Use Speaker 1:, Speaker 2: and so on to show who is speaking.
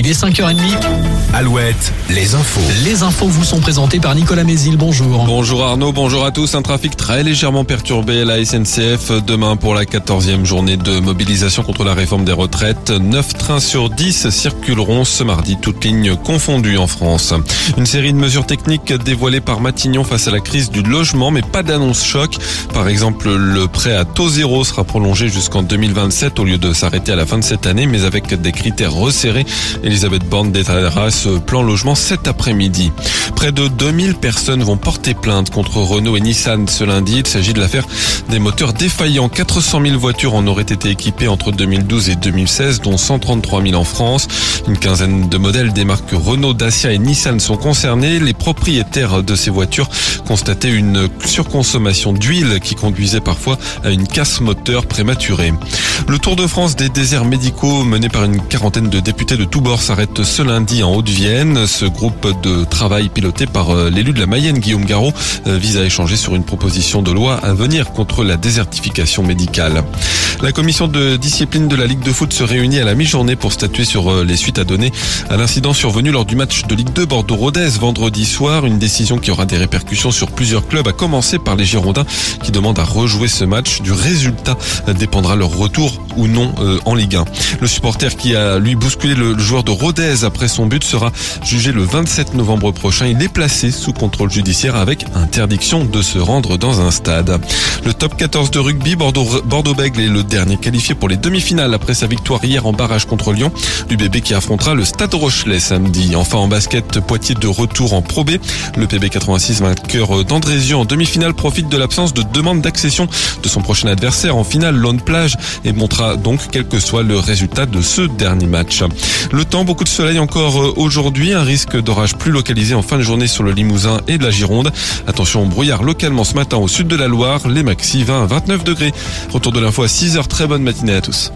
Speaker 1: Il est 5h30.
Speaker 2: Alouette, les infos.
Speaker 1: Les infos vous sont présentées par Nicolas Mézil. Bonjour.
Speaker 3: Bonjour Arnaud, bonjour à tous. Un trafic très légèrement perturbé à la SNCF demain pour la 14e journée de mobilisation contre la réforme des retraites. 9 trains sur 10 circuleront ce mardi, toutes lignes confondues en France. Une série de mesures techniques dévoilées par Matignon face à la crise du logement, mais pas d'annonce choc. Par exemple, le prêt à taux zéro sera prolongé jusqu'en 2027 au lieu de s'arrêter à la fin de cette année, mais avec des critères resserrés. Elisabeth Borne détaillera ce plan logement cet après-midi. Près de 2000 personnes vont porter plainte contre Renault et Nissan ce lundi. Il s'agit de l'affaire des moteurs défaillants. 400 000 voitures en auraient été équipées entre 2012 et 2016, dont 133 000 en France. Une quinzaine de modèles des marques Renault, Dacia et Nissan sont concernés. Les propriétaires de ces voitures constataient une surconsommation d'huile qui conduisait parfois à une casse moteur prématurée. Le Tour de France des déserts médicaux mené par une quarantaine de députés de tous bords s'arrête ce lundi en Haute-Vienne. Ce groupe de travail piloté par euh, l'élu de la Mayenne, Guillaume Garot, euh, vise à échanger sur une proposition de loi à venir contre la désertification médicale. La commission de discipline de la Ligue de foot se réunit à la mi-journée pour statuer sur euh, les suites à donner à l'incident survenu lors du match de Ligue 2 Bordeaux-Rodez vendredi soir. Une décision qui aura des répercussions sur plusieurs clubs, à commencer par les Girondins qui demandent à rejouer ce match. Du résultat dépendra leur retour ou non en Ligue 1. Le supporter qui a lui bousculé le joueur de Rodez après son but sera jugé le 27 novembre prochain. Il est sous contrôle judiciaire avec interdiction de se rendre dans un stade. Le top 14 de rugby, Bordeaux-Bègle est le dernier qualifié pour les demi-finales après sa victoire hier en barrage contre Lyon. L'UBB qui affrontera le Stade Rochelet samedi. Enfin en basket, Poitiers de retour en Pro B. Le PB 86 vainqueur d'Andrézieux en demi-finale profite de l'absence de demande d'accession de son prochain adversaire en finale, Lone Plage, et montrera donc quel que soit le résultat de ce dernier match temps, beaucoup de soleil encore euh, aujourd'hui, un risque d'orage plus localisé en fin de journée sur le Limousin et de la Gironde. Attention au brouillard localement ce matin au sud de la Loire, les maxi 20 à 29 degrés. Retour de l'info à 6h, très bonne matinée à tous.